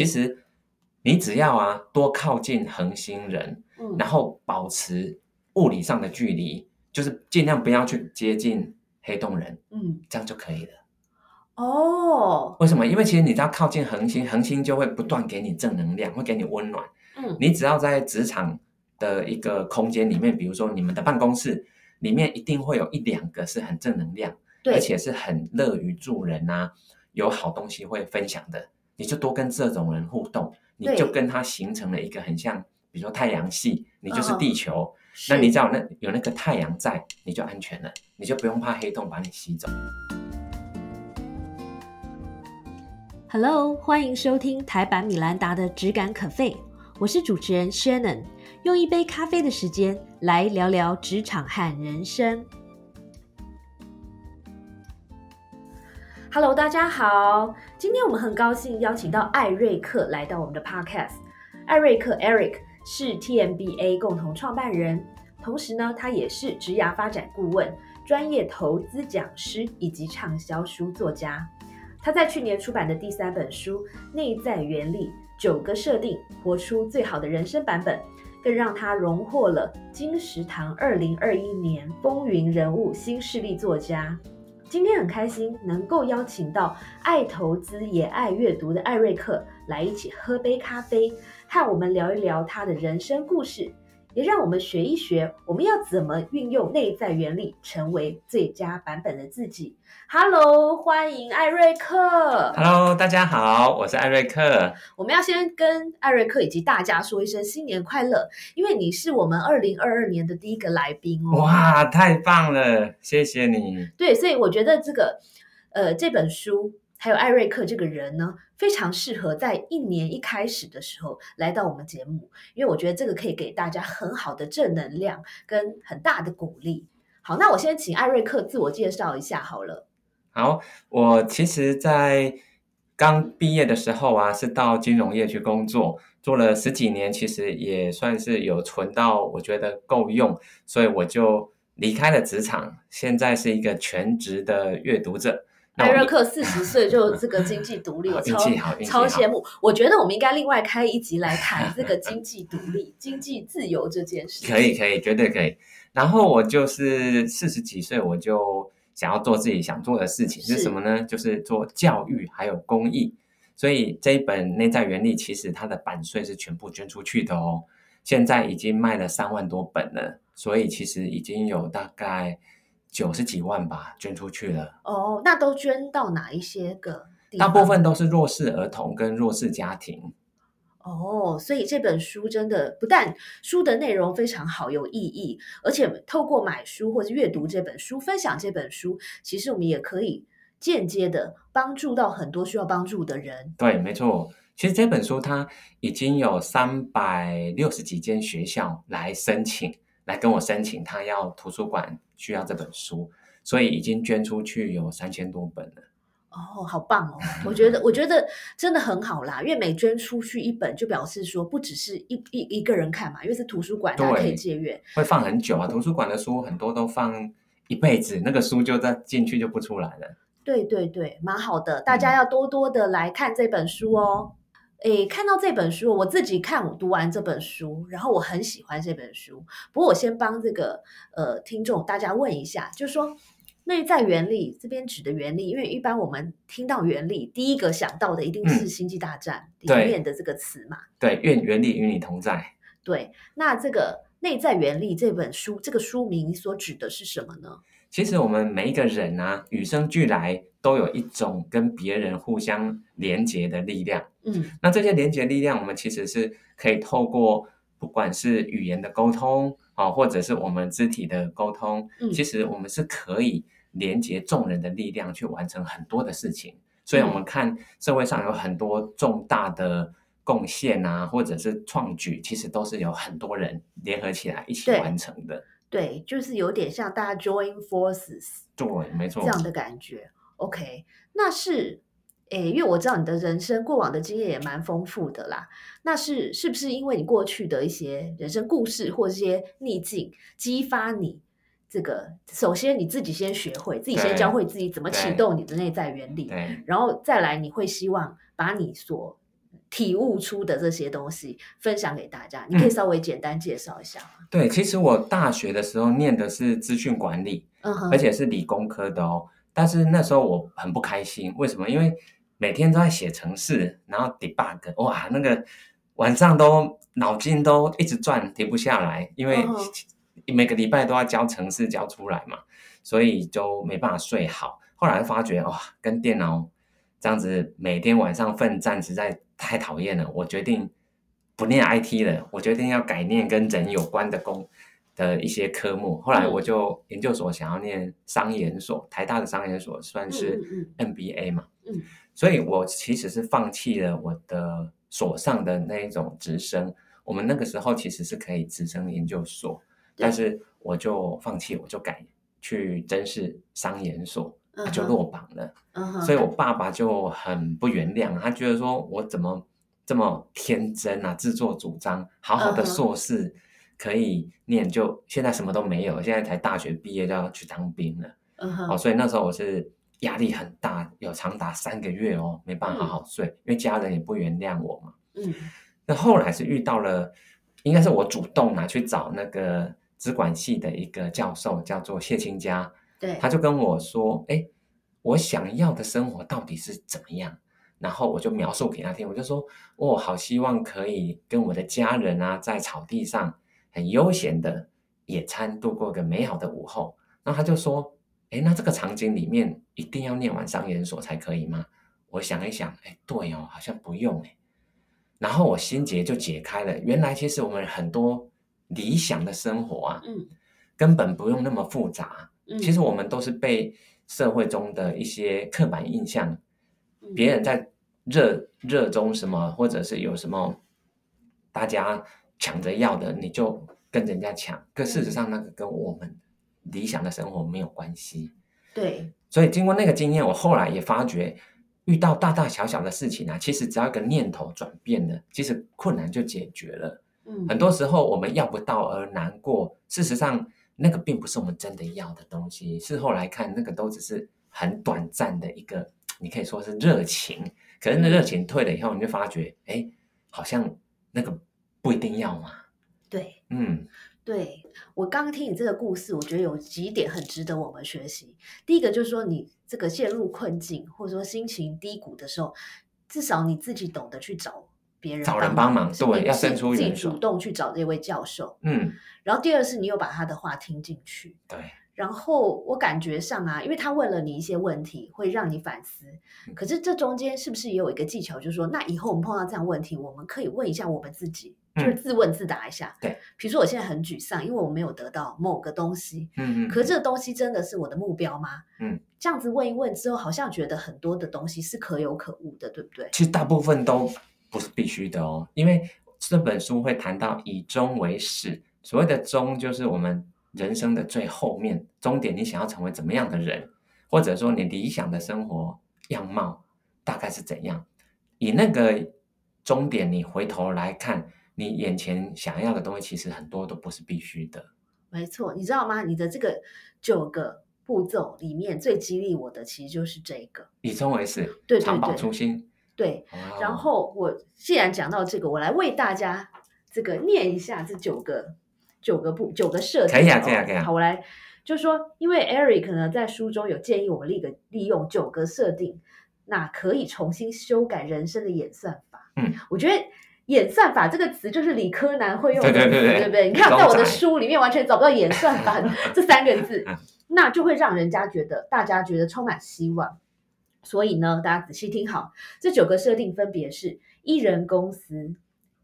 其实你只要啊多靠近恒星人，嗯然后保持物理上的距离，就是尽量不要去接近黑洞人，嗯，这样就可以了。哦，为什么？因为其实你只要靠近恒星，恒星就会不断给你正能量，会给你温暖。嗯你只要在职场的一个空间里面，比如说你们的办公室里面，一定会有一两个是很正能量，对，而且是很乐于助人啊，有好东西会分享的，你就多跟这种人互动，你就跟他形成了一个很像，比如说太阳系，你就是嗯地球，是那你只要有那有那个太阳在，你就安全了，你就不用怕黑洞把你吸走。Hello，欢迎收听台版米兰达的只感可废，我是主持人 Shannon，用一杯咖啡的时间来聊聊职场和人生。Hello，大家好，今天我们很高兴邀请到艾瑞克来到我们的 Podcast。艾瑞克 Eric 是 TMBA 共同创办人，同时呢，他也是职涯发展顾问、专业投资讲师以及畅销书作家。他在去年出版的第三本书《内在原理：九个设定，活出最好的人生》版本，更让他荣获了金石堂二零二一年风云人物新势力作家。今天很开心能够邀请到爱投资也爱阅读的艾瑞克来一起喝杯咖啡，和我们聊一聊他的人生故事，也让我们学一学我们要怎么运用内在原理，成为最佳版本的自己。Hello，欢迎艾瑞克。Hello，大家好，我是艾瑞克。我们要先跟艾瑞克以及大家说一声新年快乐，因为你是我们二零二二年的第一个来宾哦。哇，太棒了，谢谢你。对，所以我觉得这个呃这本书还有艾瑞克这个人呢，非常适合在一年一开始的时候来到我们节目，因为我觉得这个可以给大家很好的正能量跟很大的鼓励。好，那我先请艾瑞克自我介绍一下好了。好，我其实，在刚毕业的时候啊，是到金融业去工作，做了十几年，其实也算是有存到我觉得够用，所以我就离开了职场，现在是一个全职的阅读者。艾瑞克四十岁就这个经济独立，我超。超羡慕。我觉得我们应该另外开一集来谈这个经济独立、经济自由这件事。可以，可以，绝对可以。然后我就是四十几岁，我就想要做自己想做的事情，是是什么呢？就是做教育还有公益。所以这一本《内在原理》其实它的版税是全部捐出去的哦，现在已经卖了三万多本了，所以其实已经有大概九十几万吧捐出去了。哦，那都捐到哪一些个地大？部分都是弱势儿童跟弱势家庭。哦，所以这本书真的不但书的内容非常好，有意义，而且透过买书或者阅读这本书、分享这本书，其实我们也可以间接的帮助到很多需要帮助的人。对，没错。其实这本书它已经有三百六十几间学校来申请，来跟我申请，他要图书馆需要这本书，所以已经捐出去有三千多本了。哦，好棒哦！我觉得，我觉得真的很好啦，因为每捐出去一本，就表示说不只是一一一个人看嘛，因为是图书馆，大家可以借阅。会放很久啊，图书馆的书很多都放一辈子，那个书就在进去就不出来了。对对对，蛮好的，大嗯家要多多的来看这本书哦。诶，看到这本书，我自己看我读完这本书，然后我很喜欢这本书。不过我先帮这个呃听众大家问一下，就是说内在原理这边指的原理，因为一般我们听到原理，第一个想到的一定是《嗯星际大战》里面的这个词嘛。对，愿原理与你同在。对，那这个内在原理这本书，这个书名所指的是什么呢？其实我们每一个人啊，与生俱来都有一种跟别人互相连结的力量。嗯，那这些连接力量，我们其实是可以透过不管是语言的沟通啊、或者是我们肢体的沟通，嗯其实我们是可以连接众人的力量去完成很多的事情。所以，我们看社会上有很多重大的贡献啊，或者是创举，其实都是有很多人联合起来一起完成的。对，就是有点像大家 join forces。对，没错这。样的感觉。OK，那是诶，因为我知道你的人生过往的经验也蛮丰富的啦。那是是不是因为你过去的一些人生故事或者一些逆境，激发你这个？首先你自己先学会，自己先教会自己怎么启对动你的内在原理，然后再来你会希望把你所体悟出的这些东西分享给大家。你可以稍微简单介绍一下吗？对，其实我大学的时候念的是资讯管理，嗯，而且是理工科的哦。但是那时候我很不开心，为什么？因为每天都在写程式，然后 debug，哇，那个晚上都脑筋都一直转，停不下来，因为嗯每个礼拜都要交程式交出来嘛，所以就没办法睡好。后来发觉哇，跟电脑这样子每天晚上奋战实在太讨厌了，我决定不念 IT 了，我决定要改念跟人有关的工的一些科目。后来我就研究所想要念商研所，台大的商研所算是嗯 MBA 嘛，嗯所以我其实是放弃了我的所上的那一种直升。我们那个时候其实是可以直升研究所，但是我就放弃，我就改去真是商研所，就落榜了。所以我爸爸就很不原谅，他觉得说我怎么这么天真啊，自作主张，好好的硕士可以念，就现在什么都没有，现在才大学毕业就要去当兵了。哦，所以那时候我是压力很大，有长达三个月哦，没办法好好睡，因为家人也不原谅我嘛。嗯那后来是遇到了，应该是我主动拿去找那个资管系的一个教授，叫做谢清佳，对，他就跟我说：“哎，我想要的生活到底是怎么样？”然后我就描述给他听，我就说：“我好希望可以跟我的家人啊，在草地上很悠闲的野餐，度过个美好的午后。”然后他就说：“哎，那这个场景里面一定要念完商研所才可以吗？”我想一想，哎，对哦，好像不用哎。然后我心结就解开了，原来其实我们很多理想的生活啊，嗯根本不用那么复杂。嗯，其实我们都是被社会中的一些刻板印象，嗯别人在热热衷什么，或者是有什么大家抢着要的，你就跟人家抢。可事实上，那个跟我们理想的生活没有关系。对，所以经过那个经验，我后来也发觉，遇到大大小小的事情啊，其实只要一个念头转变了，其实困难就解决了。嗯很多时候我们要不到而难过，事实上那个并不是我们真的要的东西。事后来看，那个都只是很短暂的一个，你可以说是热情。可是那热情退了以后，你就发觉，哎，好像那个不一定要嘛。对。嗯，对我刚刚听你这个故事，我觉得有几点很值得我们学习。第一个就是说，你这个陷入困境或者说心情低谷的时候，至少你自己懂得去找别人找人帮忙对要伸出自己主动去找这位教授。嗯，然后第二是你有把他的话听进去，对，然后我感觉上啊，因为他问了你一些问题，会让你反思。嗯可是这中间是不是也有一个技巧，就是说，那以后我们碰到这样问题，我们可以问一下我们自己，就是嗯自问自答一下。对，比如说我现在很沮丧，因为我没有得到某个东西，嗯嗯，可是这个东西真的是我的目标吗？嗯，这样子问一问之后，好像觉得很多的东西是可有可无的，对不对？其实大部分都不是必须的哦，因为这本书会谈到以终为始，所谓的终就是我们人生的最后面终点，你想要成为怎么样的人，或者说你理想的生活样貌大概是怎样，以那个终点你回头来看，你眼前想要的东西，其实很多都不是必须的。没错，你知道吗？你的这个九个步骤里面最激励我的，其实就是这个。以终为始，对对常保初心。对，哇然哦后我既然讲到这个，我来为大家这个念一下这九个九个步九个设定。可以啊哦可以啊可以啊好，我来就是说，因为 Eric 呢在书中有建议我们立个利用九个设定，那可以重新修改人生的演算法。嗯，我觉得。演算法这个词就是理科男会用的词，对对对对不对？你看，在我的仔书里面完全找不到演算法 这三个字嗯，那就会让人家觉得大家觉得充满希望。所以呢，大家仔细听好，这九个设定分别是：一人公司、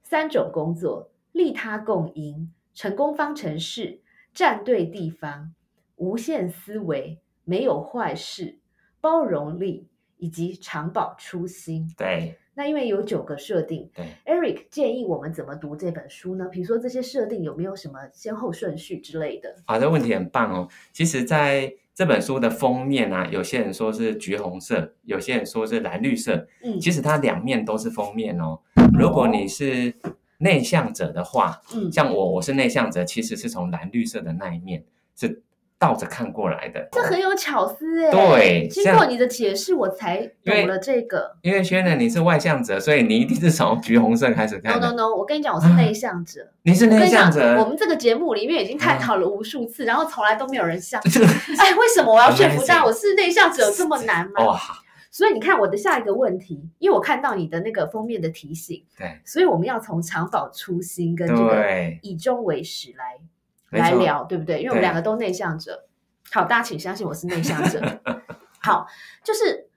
三种工作、利他共赢、成功方程式、站对地方、无限思维、没有坏事、包容力以及长保初心。对那因为有九个设定对，，Eric 建议我们怎么读这本书呢？比如说这些设定有没有什么先后顺序之类的？好，这问题很棒哦。其实，在这本书的封面啊，有些人说是橘红色，有些人说是蓝绿色。嗯其实它两面都是封面哦。如果你是内向者的话，嗯像我，我是内向者，其实是从蓝绿色的那一面是倒着看过来的。这很有巧思哎。对经像过你的解释，我才因为懂了这个。因为轩呢，你是外向者，所以你一定是从橘红色开始看 No No No，我跟你讲，我是内向者。你是内向者，我们这个节目里面已经探讨了无数次，然后从来都没有人像。这 个哎，为什么我要说服大家我是内向者有这么难吗？哇，所以你看我的下一个问题，因为我看到你的那个封面的提醒，对所以我们要从长保初心跟这个，以终为始来来聊，对不对？因为我们对两个都内向者。好，大家请相信我是内向者。好，就是，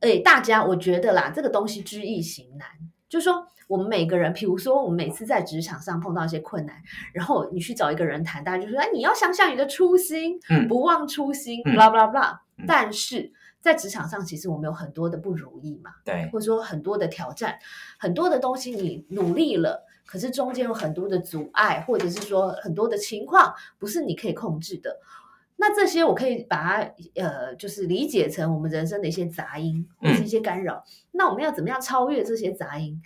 诶，大家我觉得啦，这个东西知易行难，就是说我们每个人，比如说我们每次在职场上碰到一些困难，然后你去找一个人谈，大家就说，哎，你要想想你的初心，嗯不忘初心嗯，blah blah blah 嗯。但是在职场上，其实我们有很多的不如意嘛，对或者说很多的挑战，很多的东西你努力了，可是中间有很多的阻碍，或者是说很多的情况不是你可以控制的。那这些我可以把它呃，就是理解成我们人生的一些杂音或是一些干扰。那我们要怎么样超越这些杂音，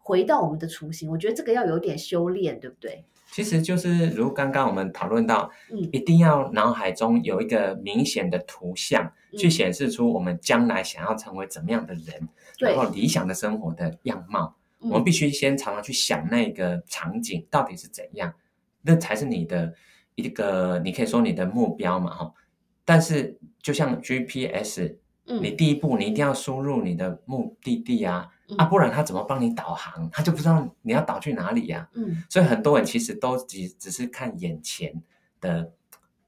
回到我们的初心？我觉得这个要有点修炼，对不对？其实就是如刚刚我们讨论到，嗯一定要脑海中有一个明显的图像，嗯去显示出我们将来想要成为怎么样的人，对然后理想的生活的样貌。我们嗯必须先常常去想那个场景到底是怎样，那才是你的一个，你可以说你的目标嘛，哈。但是就像 GPS，嗯你第一步你一定要输入你的目的地啊，嗯啊，不然他怎么帮你导航？他就不知道你要导去哪里呀、嗯所以很多人其实都只只是看眼前的，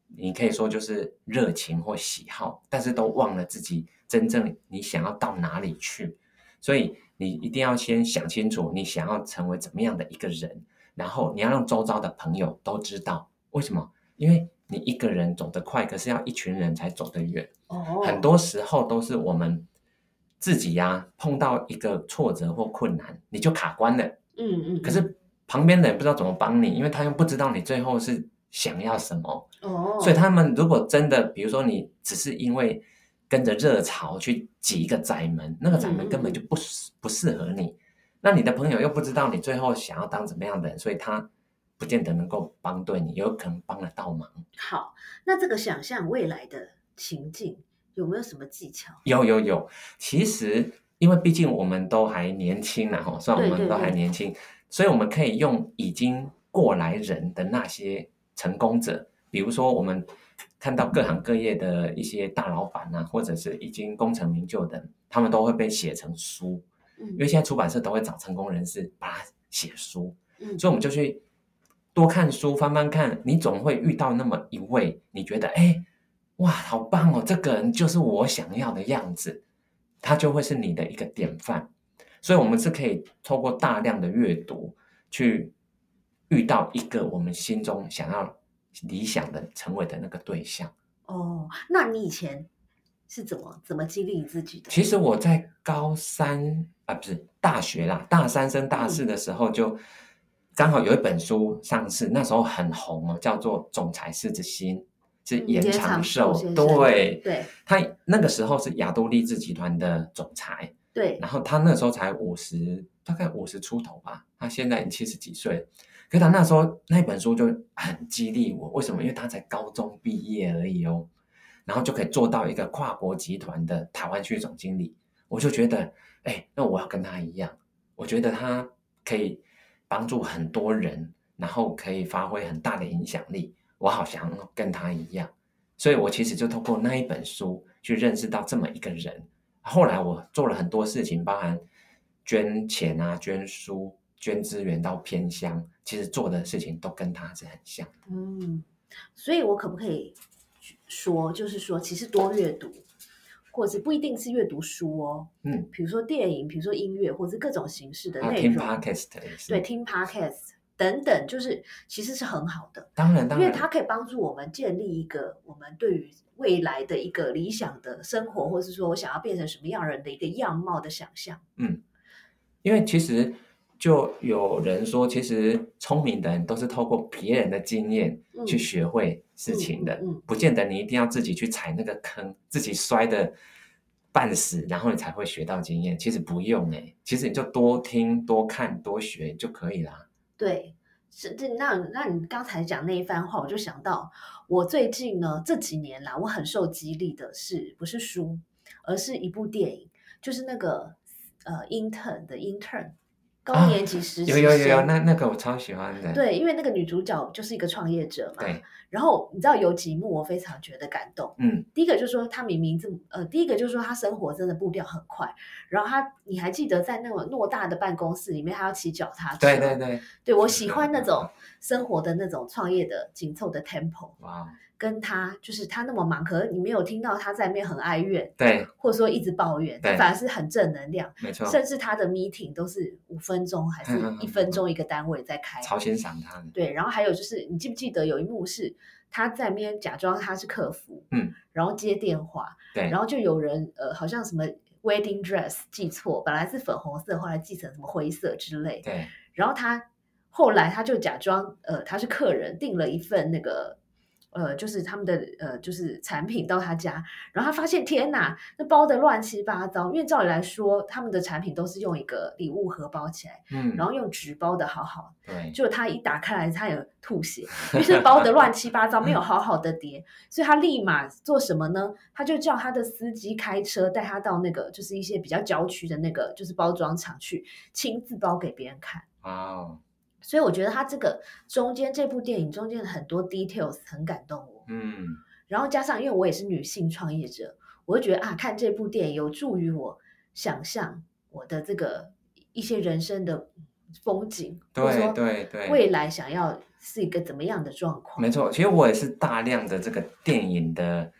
你可以说就是热情或喜好，但是都忘了自己真正你想要到哪里去。所以你一定要先想清楚，你想要成为怎么样的一个人，然后你要让周遭的朋友都知道为什么？因为你一个人走得快，可是要一群人才走得远。哦，很多时候都是我们自己呀、碰到一个挫折或困难，你就卡关了。嗯嗯，可是旁边的人不知道怎么帮你，因为他又不知道你最后是想要什么，哦，所以他们如果真的，比如说你只是因为跟着热潮去挤一个窄门，那个窄门根本就不适不适合你，那你的朋友又不知道你最后想要当怎么样的人，所以他不见得能够帮对你，有可能帮得到忙。好，那这个想象未来的情境有没有什么技巧？有有有，其实因为毕竟我们都还年轻然后虽然我们都还年轻，所以我们可以用已经过来人的那些成功者，比如说我们看到各行各业的一些大老板啊，或者是已经功成名就的人，他们都会被写成书，嗯。因为现在出版社都会找成功人士把它写书，嗯。所以我们就去多看书，翻翻看，你总会遇到那么一位，你觉得哎，哇，好棒哦，这个人就是我想要的样子，他就会是你的一个典范。所以，我们是可以透过大量的阅读，去遇到一个我们心中想要理想的成为的那个对象。哦，那你以前是怎么怎么激励你自己的？其实我在高三啊，不是大学啦，大三升大四的时候就刚好有一本书上市，那时候很红哦，叫做《总裁狮子心》，是嗯严长寿。对，对他那个时候是亚都丽志集团的总裁，对，然后他那时候才五十，大概五十出头吧，他现在七十几岁。可是他那时候那本书就很激励我，为什么？因为他才高中毕业而已哦，然后就可以做到一个跨国集团的台湾区总经理，我就觉得，哎，那我要跟他一样，我觉得他可以帮助很多人，然后可以发挥很大的影响力，我好想跟他一样，所以我其实就通过那一本书去认识到这么一个人。后来我做了很多事情，包含捐钱啊、捐书、捐资源到偏乡，其实做的事情都跟他是很像的。嗯，所以我可不可以说，就是说，其实多阅读，或者是不一定是阅读书哦，嗯，比如说电影，比如说音乐，或者是各种形式的内容，podcast 也是，对，，听 podcast 等等，就是其实是很好的。当然当然，因为它可以帮助我们建立一个我们对于未来的一个理想的生活，或是说我想要变成什么样人的一个样貌的想象。嗯因为其实就有人说，其实聪明的人都是透过别人的经验嗯去学会事情的，嗯嗯嗯不见得你一定要自己去踩那个坑，自己摔的半死，然后你才会学到经验。其实不用哎、其实你就多听、多看、多学就可以啦。对，是这那那你刚才讲那一番话，我就想到我最近呢这几年来，我很受激励的是不是书，而是一部电影，就是那个呃 intern 的 intern 高年级实习有有有有，那那个我超喜欢的。对，因为那个女主角就是一个创业者嘛。对，然后你知道有几幕我非常觉得感动。嗯，第一个就是说她明明这么呃，第一个就是说她生活真的步调很快，然后她你还记得在那种偌大的办公室里面，她要骑脚踏车。对对对，对我喜欢那种生活的那种创业的紧凑的 tempo，哇，跟他就是他那么忙，可是你没有听到他在面很哀怨，对，或者说一直抱怨，对反而是很正能量。没错，甚至他的 meeting 都是五分钟还是一分钟一个单位在开。超欣赏他的。对，然后还有就是，你记不记得有一幕是他在那边假装他是客服，嗯，然后接电话，对，然后就有人呃，好像什么 wedding dress 记错，本来是粉红色，后来记成什么灰色之类，对，然后他后来他就假装呃他是客人，订了一份那个。呃，就是他们的呃，就是产品到他家，然后他发现天哪，那包的乱七八糟。因为照理来说，他们的产品都是用一个礼物盒包起来，嗯，然后用纸包的好好的。对，就他一打开来，他有吐血，因为是包的乱七八糟，没有好好的叠，所以他立马做什么呢？他就叫他的司机开车带他到那个就是一些比较郊区的那个就是包装厂去亲自包给别人看。哇哦，所以我觉得他这个中间这部电影中间的很多 details 很感动我，嗯，然后加上因为我也是女性创业者，我就觉得啊，看这部电影有助于我想象我的这个一些人生的风景，对说对对，未来想要是一个怎么样的状况？没错，其实我也是大量的这个电影的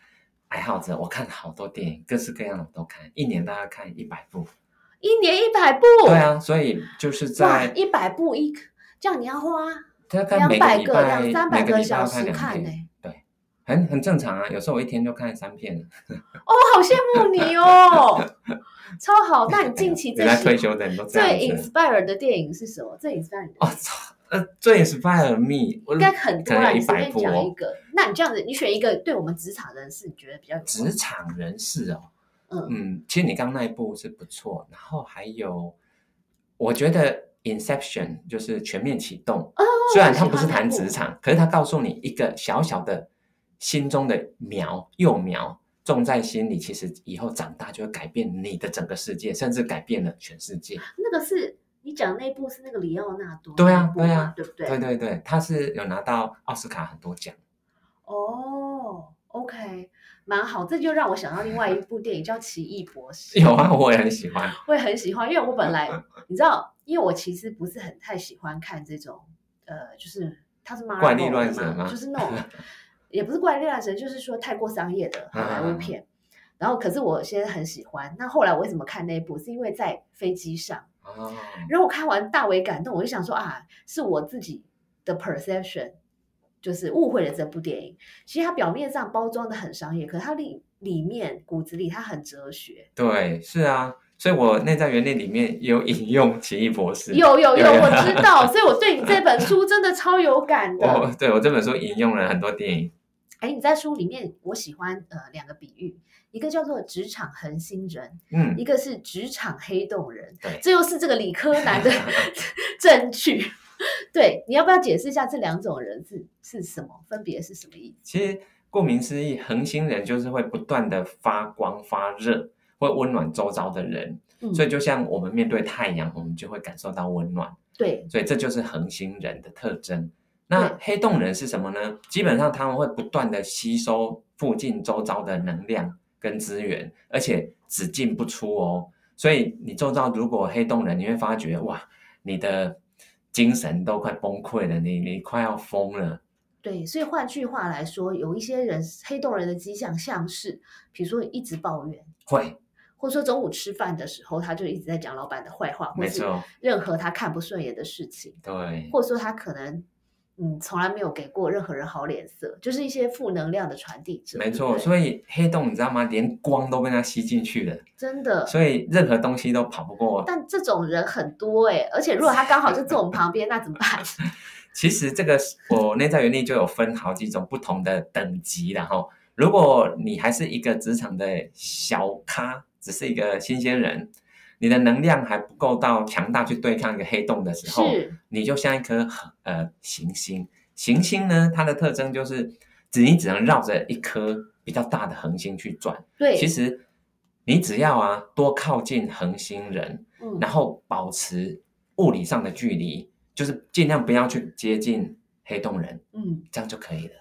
爱好者，我看好多电影，各式各样的我都看，一年大概看一百部。一年一百部，对啊，所以就是哇，在一百部一，这样你要花两百个、拜两三百每个小时看呢、片，对，很很正常啊。有时候我一天就看三片了。哦，好羡慕你哦，超好。那你近期最 原来退休的人都这样最。inspire 的电影是什么？最 inspire 的哦，操，呃，最 inspire me，我应该很多啦，可能有一你随便。讲一个。那你这样子，你选一个对我们职场人士你觉得比较职场人士哦，嗯嗯，其实你刚刚那一部是不错，然后还有，我觉得 Inception 就是全面启动，哦，虽然我它不是谈职场，可是它告诉你一个小小的心中的苗幼苗种在心里，其实以后长大就会改变你的整个世界，甚至改变了全世界。那个是你讲那部是那个里奥纳多对啊对啊对不对？对对对，他是有拿到奥斯卡很多奖。哦，OK，蛮好，这就让我想到另外一部电影叫《奇异博士》。有啊，我也很喜欢。我也很喜欢，因为我本来 你知道，因为我其实不是很太喜欢看这种呃，就是他是 Marvel 怪力乱神就是那种也不是怪力乱神，就是说太过商业的好莱坞片。然后，可是我现在很喜欢。那后来我为什么看那一部？是因为在飞机上，哦，然后我看完大为感动，我就想说啊，是我自己的 perception，就是误会了这部电影。其实它表面上包装的很商业，可是它里里面骨子里它很哲学。对，是啊，所以我内在原理里面有引用奇异博士。有有有，我知道，所以我对你这本书真的超有感我的。对我这本书引用了很多电影。哎，你在书里面，我喜欢呃两个比喻，一个叫做职场恒星人，嗯，一个是职场黑洞人。对，这又是这个理科男的 证据。对，你要不要解释一下这两种人是是什么，分别是什么意思？其实顾名思义，恒星人就是会不断的发光发热，会温暖周遭的人。嗯，所以就像我们面对太阳，我们就会感受到温暖。对，所以这就是恒星人的特征。那黑洞人是什么呢？基本上他们会不断的吸收附近周遭的能量跟资源，而且只进不出哦。所以你周遭如果黑洞人，你会发觉哇，你的精神都快崩溃了，你你快要疯了。对，所以换句话来说，有一些人黑洞人的迹象，像是比如说一直抱怨，会，或者说中午吃饭的时候，他就一直在讲老板的坏话，或是没错，任何他看不顺眼的事情，对，或者说他可能嗯从来没有给过任何人好脸色，就是一些负能量的传递者。没错。所以黑洞你知道吗？连光都被它吸进去了，真的，所以任何东西都跑不过。但这种人很多哎、而且如果他刚好就坐我们旁边，那怎么办？其实这个是我内在原力就有分好几种不同的等级，然后如果你还是一个职场的小咖，只是一个新鲜人，你的能量还不够到强大去对抗一个黑洞的时候，你就像一颗呃行星。行星呢，它的特征就是只你只能绕着一颗比较大的恒星去转。对，其实你只要啊多靠近恒星人，嗯然后保持物理上的距离，就是尽量不要去接近黑洞人，嗯，这样就可以了。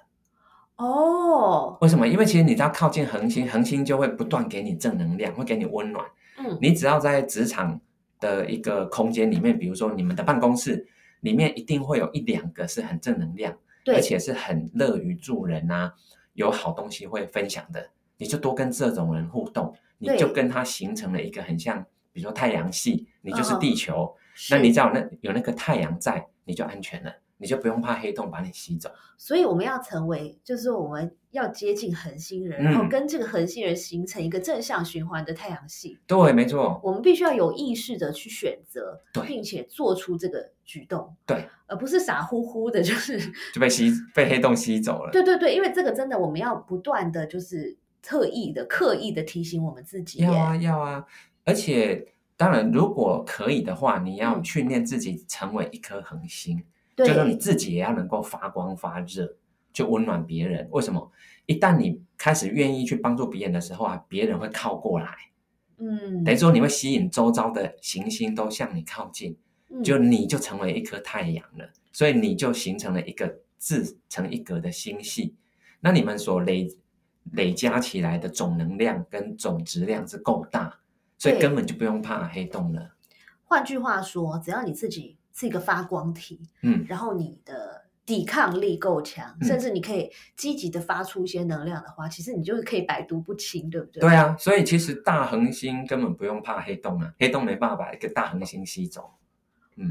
哦，为什么？因为其实你只要靠近恒星，恒星就会不断给你正能量，会给你温暖。嗯，你只要在职场的一个空间里面，比如说你们的办公室里面，一定会有一两个是很正能量，对，而且是很乐于助人啊，有好东西会分享的。你就多跟这种人互动，你就跟他形成了一个很像，比如说太阳系，你就是嗯地球，是那你只要有那有那个太阳在，你就安全了，你就不用怕黑洞把你吸走。所以我们要成为，就是说我们要接近恒星人，嗯然后跟这个恒星人形成一个正向循环的太阳系。对，没错，我们必须要有意识的去选择，并且做出这个举动，对，而不是傻乎乎的，就是就被吸被黑洞吸走了。对对对，因为这个真的我们要不断的就是特意的、刻意的提醒我们自己。要啊，要啊！而且当然，如果可以的话，你要嗯训练自己成为一颗恒星，对，就说你自己也要能够发光发热，去温暖别人。为什么？一旦你开始愿意去帮助别人的时候啊，别人会靠过来，嗯，等于说你会吸引周遭的行星都向你靠近，嗯就你就成为一颗太阳了，所以你就形成了一个自成一格的星系。那你们所累累加起来的总能量跟总质量是够大，所以根本就不用怕黑洞了。换句话说，只要你自己是一个发光体，嗯，然后你的抵抗力够强，嗯甚至你可以积极的发出一些能量的话，其实你就是可以百毒不侵，对不对？对啊，所以其实大恒星根本不用怕黑洞啊，黑洞没办法把一个大恒星吸走。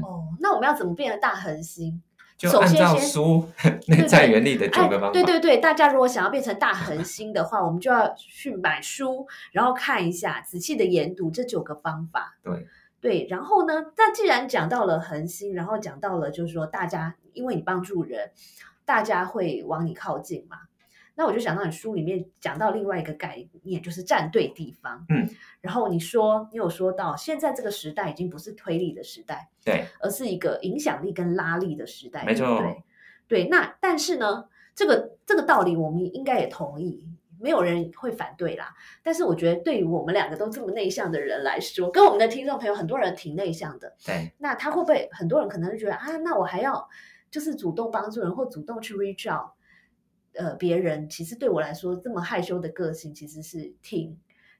哦，那我们要怎么变成大恒星？就按照书 内在原理的九个方法，哎对对对，大家如果想要变成大恒星的话，我们就要去买书，然后看一下，仔细的研读这九个方法。对对，然后呢？那既然讲到了恒心，然后讲到了就是说，大家因为你帮助人，大家会往你靠近嘛。那我就想到你书里面讲到另外一个概念，就是站对地方。嗯，然后你说，你有说到，现在这个时代已经不是推力的时代，对而是一个影响力跟拉力的时代。没错对，对。那但是呢，这个这个道理我们应该也同意，没有人会反对啦。但是我觉得，对于我们两个都这么内向的人来说，跟我们的听众朋友很多人挺内向的，对那他会不会很多人可能就觉得啊，那我还要就是主动帮助人或主动去 reach out，呃，别人其实对我来说这么害羞的个性其实是挺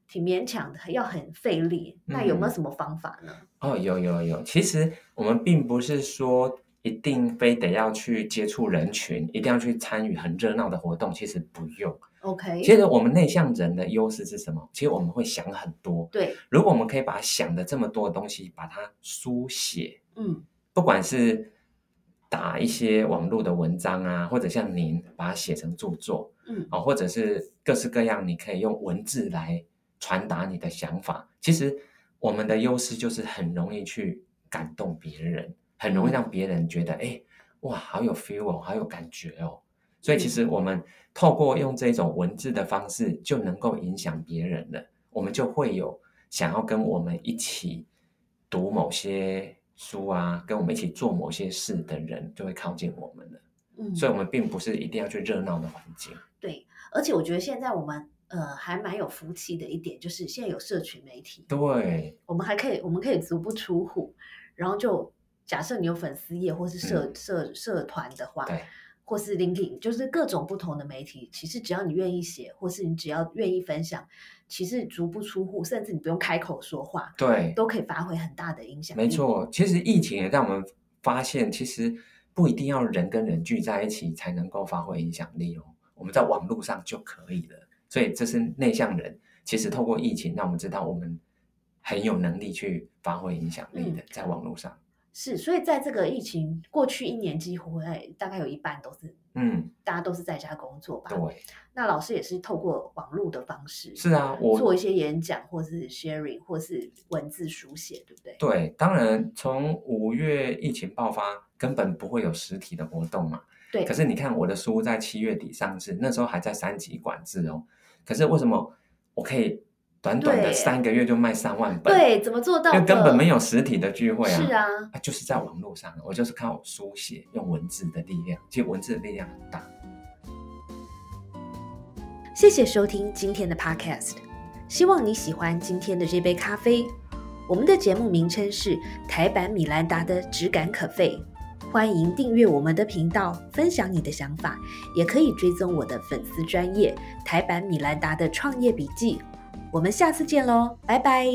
挺勉强的，要很费力。那有没有嗯什么方法呢？哦，有有有，其实我们并不是说一定非得要去接触人群，一定要去参与很热闹的活动，其实不用。OK，其实我们内向人的优势是什么？其实我们会想很多。对，如果我们可以把想的这么多的东西，把它书写，嗯不管是打一些网络的文章啊，或者像您把它写成著作，嗯啊、或者是各式各样，你可以用文字来传达你的想法。其实我们的优势就是很容易去感动别人，很容易让别人觉得，哎、哇，好有 feel 哦，好有感觉哦。所以其实我们透过用这种文字的方式，就能够影响别人了。我们就会有想要跟我们一起读某些书啊，跟我们一起做某些事的人，就会靠近我们了。嗯，所以，我们并不是一定要去热闹的环境。对，而且我觉得现在我们呃还蛮有福气的一点，就是现在有社群媒体，对，我们还可以我们可以足不出户，然后就假设你有粉丝页或是社、嗯社社团的话，对，或是 LinkedIn，就是各种不同的媒体，其实只要你愿意写，或是你只要愿意分享，其实足不出户，甚至你不用开口说话，对，都可以发挥很大的影响力。没，错。其实疫情也让我们发现，其实不一定要人跟人聚在一起才能够发挥影响力哦，我们在网络上就可以了。所以这是内向人，其实透过疫情让我们知道我们很有能力去发挥影响力的，在网络上。是，所以在这个疫情过去一年，几乎哎大概有一半都是嗯，大家都是在家工作吧。对，那老师也是透过网络的方式，是啊，我做一些演讲，或是 sharing，或是文字书写，对不对？对，当然从五月疫情爆发，根本不会有实体的活动嘛。对可是你看我的书在七月底上市，那时候还在三级管制哦。可是为什么我可以短短的三个月就卖三万本，，对，怎么做到的？因为根本没有实体的聚会啊。是啊，啊，就是在网络上，我就是靠书写，用文字的力量，其实文字的力量很大。谢谢收听今天的 Podcast，希望你喜欢今天的这杯咖啡。我们的节目名称是台版米兰达的质感可废，欢迎订阅我们的频道，分享你的想法，也可以追踪我的粉丝专业台版米兰达的创业笔记。我们下次见喽，拜拜。